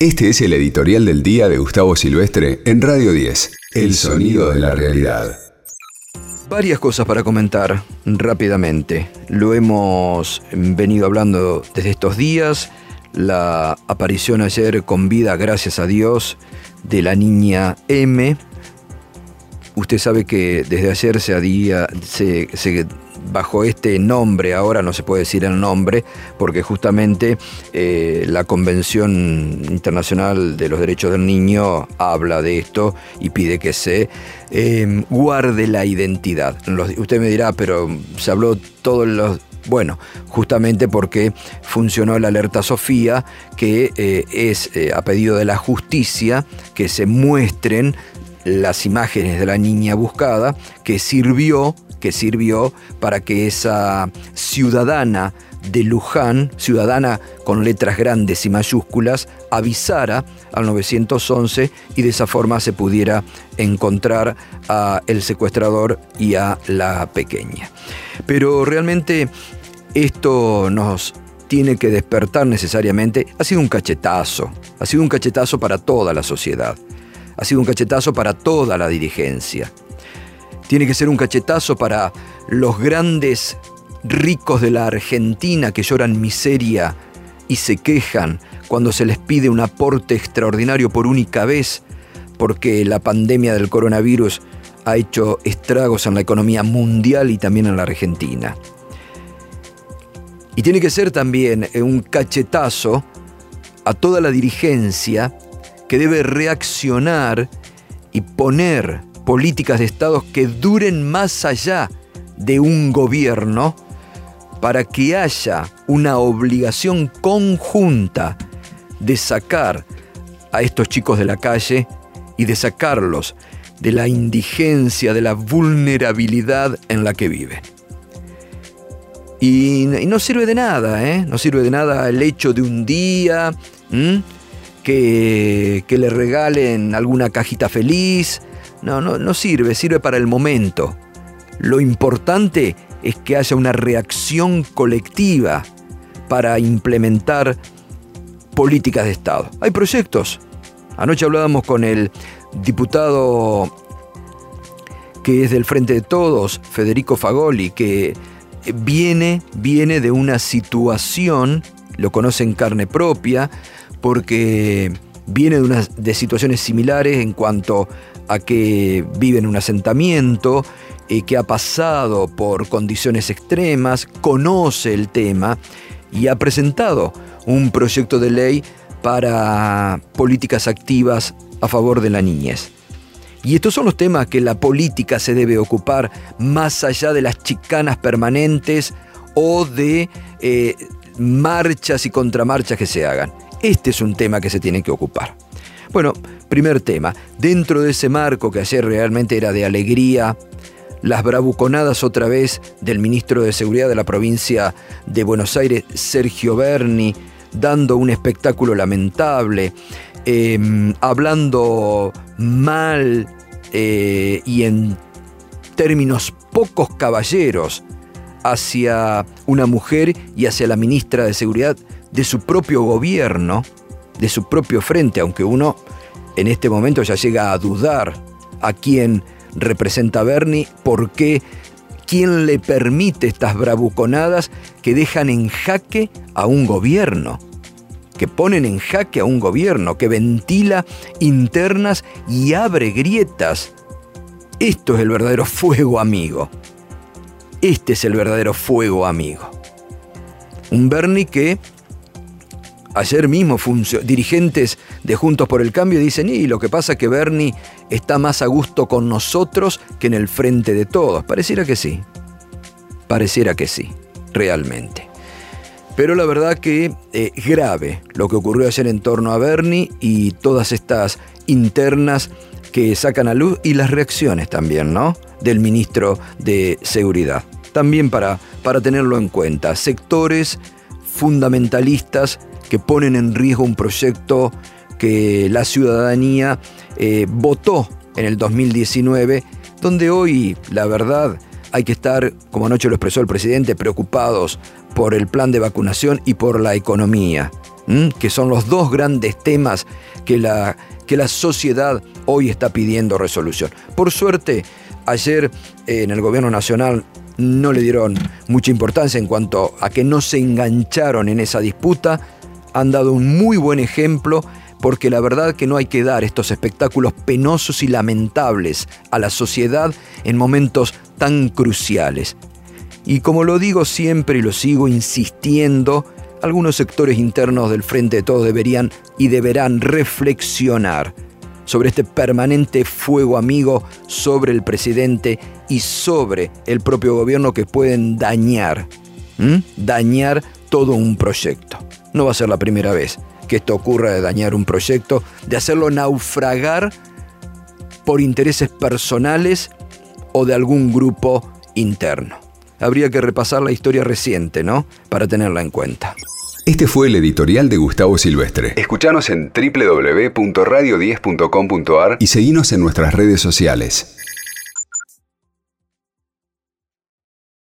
Este es el editorial del día de Gustavo Silvestre en Radio 10, El sonido de la realidad. Varias cosas para comentar rápidamente. Lo hemos venido hablando desde estos días. La aparición ayer con vida, gracias a Dios, de la niña M. Usted sabe que desde ayer se, adía, se, bajo este nombre, ahora no se puede decir el nombre, porque justamente eh, la Convención Internacional de los Derechos del Niño habla de esto y pide que se em, guarde la identidad. usted me dirá, pero se habló todos los bueno, justamente porque funcionó la alerta Sofía, que eh, es eh, a pedido de la justicia que se muestren las imágenes de la niña buscada, que sirvió que sirvió para que esa ciudadana de Luján, ciudadana con letras grandes y mayúsculas, avisara al 911 y de esa forma se pudiera encontrar a el secuestrador y a la pequeña. Pero realmente esto nos tiene que despertar necesariamente, ha sido un cachetazo, ha sido un cachetazo para toda la sociedad, ha sido un cachetazo para toda la dirigencia. Tiene que ser un cachetazo para los grandes ricos de la Argentina que lloran miseria y se quejan cuando se les pide un aporte extraordinario por única vez, porque la pandemia del coronavirus ha hecho estragos en la economía mundial y también en la Argentina. Y tiene que ser también un cachetazo a toda la dirigencia que debe reaccionar y poner políticas de Estados que duren más allá de un gobierno para que haya una obligación conjunta de sacar a estos chicos de la calle y de sacarlos de la indigencia, de la vulnerabilidad en la que viven. Y, no sirve de nada, ¿eh? No sirve de nada el hecho de un día que, que le regalen alguna cajita feliz, no, no, no sirve, sirve para el momento. Lo importante es que haya una reacción colectiva para implementar políticas de Estado. Hay proyectos. Anoche hablábamos con el diputado que es del Frente de Todos, Federico Fagoli, que viene, viene de una situación, lo conoce en carne propia, porque viene de, situaciones similares en cuanto a que vive en un asentamiento, eh, que ha pasado por condiciones extremas, conoce el tema y ha presentado un proyecto de ley para políticas activas a favor de la niñez. Y estos son los temas que la política se debe ocupar más allá de las chicanas permanentes o de eh, marchas y contramarchas que se hagan. Este es un tema que se tiene que ocupar. Bueno, primer tema, dentro de ese marco que ayer realmente era de alegría, las bravuconadas otra vez del ministro de Seguridad de la provincia de Buenos Aires, Sergio Berni, dando un espectáculo lamentable, em, hablando mal eh, y en términos pocos caballeros hacia una mujer y hacia la ministra de Seguridad de su propio gobierno, de su propio frente, aunque uno en este momento ya llega a dudar a quién representa Bernie, por qué, quién le permite estas bravuconadas que dejan en jaque a un gobierno, que ponen en jaque a un gobierno, que ventila internas y abre grietas. Esto es el verdadero fuego amigo. Este es el verdadero fuego amigo. Un Bernie que Ayer mismo dirigentes de Juntos por el Cambio dicen, y lo que pasa es que Bernie está más a gusto con nosotros que en el frente de todos. Pareciera que sí. Pareciera que sí, realmente. Pero la verdad que eh, grave lo que ocurrió ayer en torno a Bernie y todas estas internas que sacan a luz y las reacciones también, ¿no? Del ministro de Seguridad. También para, para tenerlo en cuenta. Sectores fundamentalistas que ponen en riesgo un proyecto que la ciudadanía eh, votó en el 2019, donde hoy, la verdad, hay que estar, como anoche lo expresó el presidente, preocupados por el plan de vacunación y por la economía. que son los dos grandes temas que la, que la sociedad hoy está pidiendo resolución. Por suerte, ayer eh, en el gobierno nacional no le dieron mucha importancia en cuanto a que no se engancharon en esa disputa, han dado un muy buen ejemplo porque la verdad que no hay que dar estos espectáculos penosos y lamentables a la sociedad en momentos tan cruciales. Y como lo digo siempre y lo sigo insistiendo, algunos sectores internos del Frente de Todos deberían y deberán reflexionar sobre este permanente fuego amigo sobre el presidente y sobre el propio gobierno que pueden dañar, dañar todo un proyecto. No va a ser la primera vez que esto ocurra de dañar un proyecto, de hacerlo naufragar por intereses personales o de algún grupo interno. Habría que repasar la historia reciente, ¿no? Para tenerla en cuenta. Este fue el editorial de Gustavo Silvestre. Escuchanos en www.radio10.com.ar y seguinos en nuestras redes sociales.